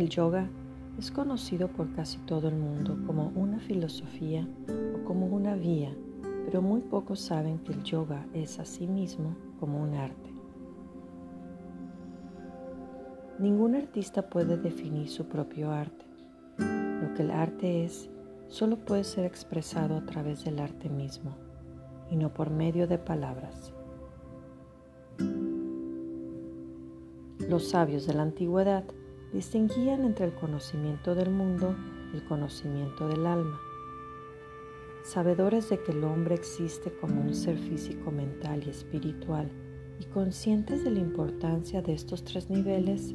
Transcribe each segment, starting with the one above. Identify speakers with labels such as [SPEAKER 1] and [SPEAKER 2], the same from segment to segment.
[SPEAKER 1] El yoga es conocido por casi todo el mundo como una filosofía o como una vía, pero muy pocos saben que el yoga es a sí como un arte. Ningún artista puede definir su propio arte. Lo que el arte es solo puede ser expresado a través del arte mismo y no por medio de palabras. Los sabios de la antigüedad distinguían entre el conocimiento del mundo y el conocimiento del alma. Sabedores de que el hombre existe como un ser físico, mental y espiritual, y conscientes de la importancia de estos tres niveles,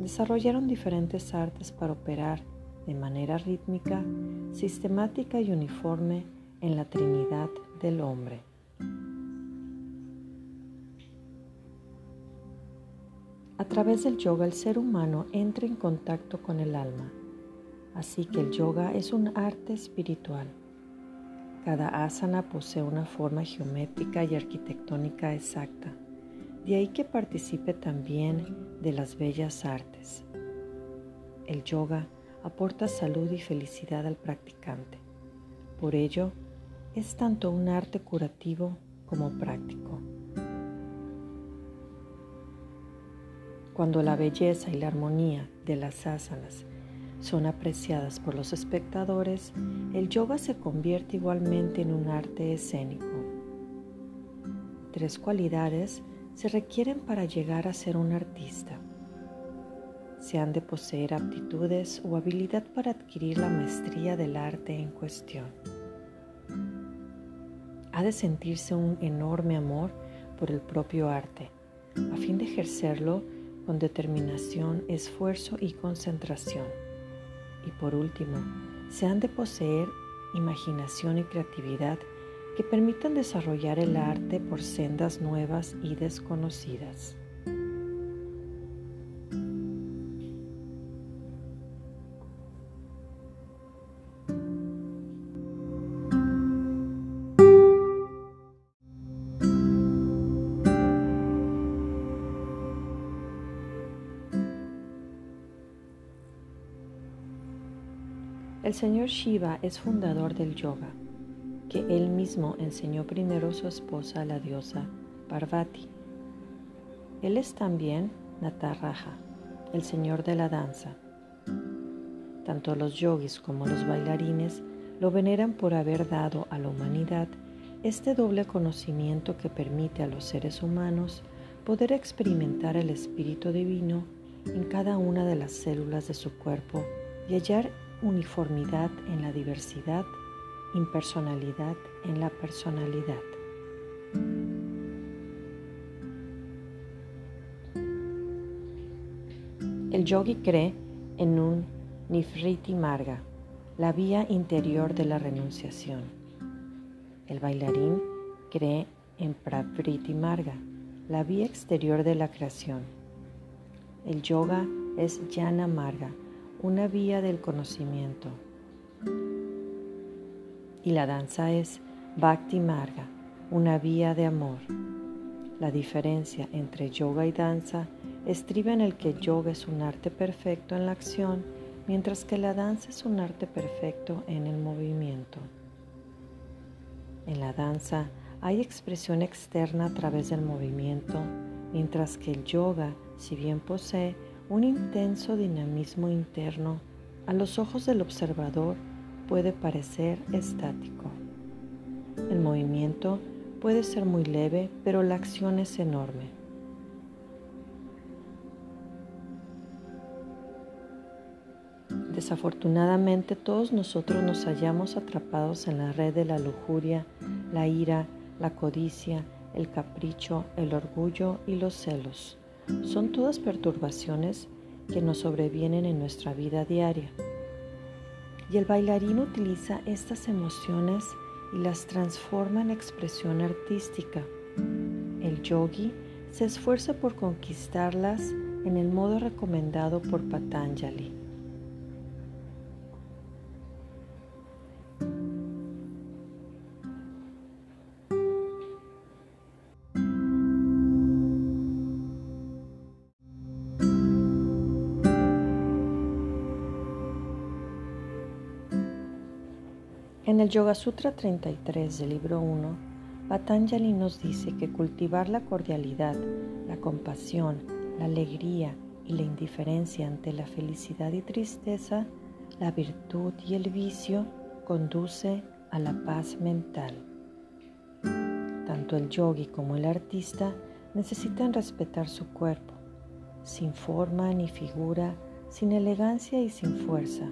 [SPEAKER 1] desarrollaron diferentes artes para operar de manera rítmica, sistemática y uniforme en la Trinidad del hombre. A través del yoga el ser humano entra en contacto con el alma, así que el yoga es un arte espiritual. Cada asana posee una forma geométrica y arquitectónica exacta, de ahí que participe también de las bellas artes. El yoga aporta salud y felicidad al practicante. Por ello, es tanto un arte curativo como práctico. Cuando la belleza y la armonía de las asanas son apreciadas por los espectadores, el yoga se convierte igualmente en un arte escénico. Tres cualidades se requieren para llegar a ser un artista. Se han de poseer aptitudes o habilidad para adquirir la maestría del arte en cuestión. Ha de sentirse un enorme amor por el propio arte, a fin de ejercerlo con determinación, esfuerzo y concentración. Y por último, se han de poseer imaginación y creatividad que permitan desarrollar el arte por sendas nuevas y desconocidas. El señor Shiva es fundador del yoga, que él mismo enseñó primero a su esposa, la diosa Parvati. Él es también Nataraja, el señor de la danza. Tanto los yogis como los bailarines lo veneran por haber dado a la humanidad este doble conocimiento que permite a los seres humanos poder experimentar el espíritu divino en cada una de las células de su cuerpo y hallar uniformidad en la diversidad, impersonalidad en la personalidad. El yogi cree en un Nifriti Marga, la vía interior de la renunciación. El bailarín cree en Pravriti Marga, la vía exterior de la creación. El yoga es Jnana Marga, una vía del conocimiento. Y la danza es Bhakti Marga, una vía de amor. La diferencia entre yoga y danza estriba en el que yoga es un arte perfecto en la acción, mientras que la danza es un arte perfecto en el movimiento. En la danza hay expresión externa a través del movimiento, mientras que el yoga, si bien posee un intenso dinamismo interno a los ojos del observador puede parecer estático. El movimiento puede ser muy leve, pero la acción es enorme. Desafortunadamente todos nosotros nos hallamos atrapados en la red de la lujuria, la ira, la codicia, el capricho, el orgullo y los celos. Son todas perturbaciones que nos sobrevienen en nuestra vida diaria. Y el bailarín utiliza estas emociones y las transforma en expresión artística. El yogi se esfuerza por conquistarlas en el modo recomendado por Patanjali. En el Yoga Sutra 33 del libro 1, Patanjali nos dice que cultivar la cordialidad, la compasión, la alegría y la indiferencia ante la felicidad y tristeza, la virtud y el vicio conduce a la paz mental. Tanto el yogi como el artista necesitan respetar su cuerpo, sin forma ni figura, sin elegancia y sin fuerza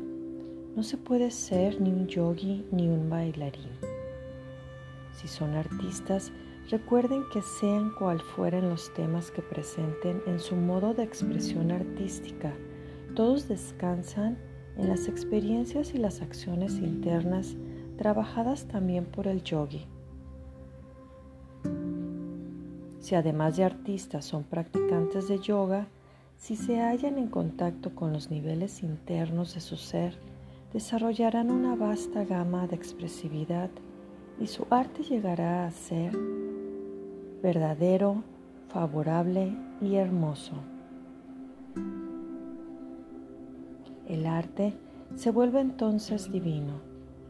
[SPEAKER 1] no se puede ser ni un yogi ni un bailarín. Si son artistas, recuerden que sean cual fueren los temas que presenten en su modo de expresión artística, todos descansan en las experiencias y las acciones internas trabajadas también por el yogi. Si además de artistas son practicantes de yoga, si se hallan en contacto con los niveles internos de su ser, desarrollarán una vasta gama de expresividad y su arte llegará a ser verdadero, favorable y hermoso. El arte se vuelve entonces divino,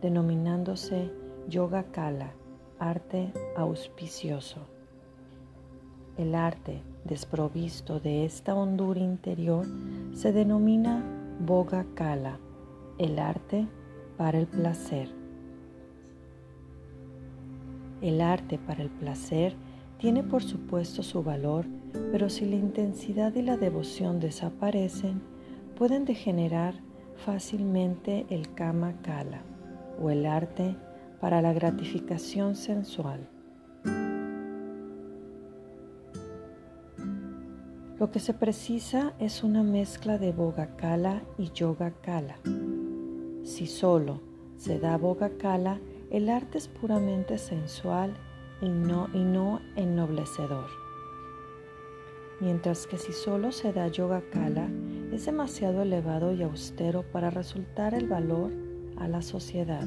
[SPEAKER 1] denominándose Yoga Kala, arte auspicioso. El arte desprovisto de esta hondura interior se denomina Boga Kala el arte para el placer. El arte para el placer tiene por supuesto su valor, pero si la intensidad y la devoción desaparecen, pueden degenerar fácilmente el kama kala o el arte para la gratificación sensual. Lo que se precisa es una mezcla de boga kala y yoga kala si solo se da boga cala, el arte es puramente sensual y no, y no ennoblecedor. Mientras que si solo se da yoga kala, es demasiado elevado y austero para resultar el valor a la sociedad.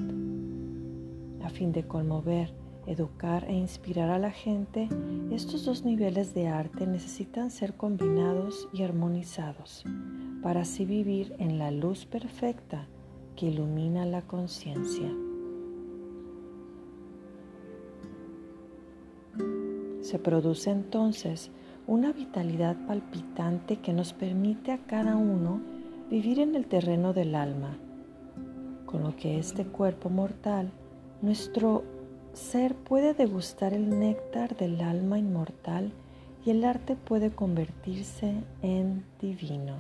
[SPEAKER 1] A fin de conmover, educar e inspirar a la gente, estos dos niveles de arte necesitan ser combinados y armonizados para así vivir en la luz perfecta que ilumina la conciencia. Se produce entonces una vitalidad palpitante que nos permite a cada uno vivir en el terreno del alma, con lo que este cuerpo mortal, nuestro ser puede degustar el néctar del alma inmortal y el arte puede convertirse en divino.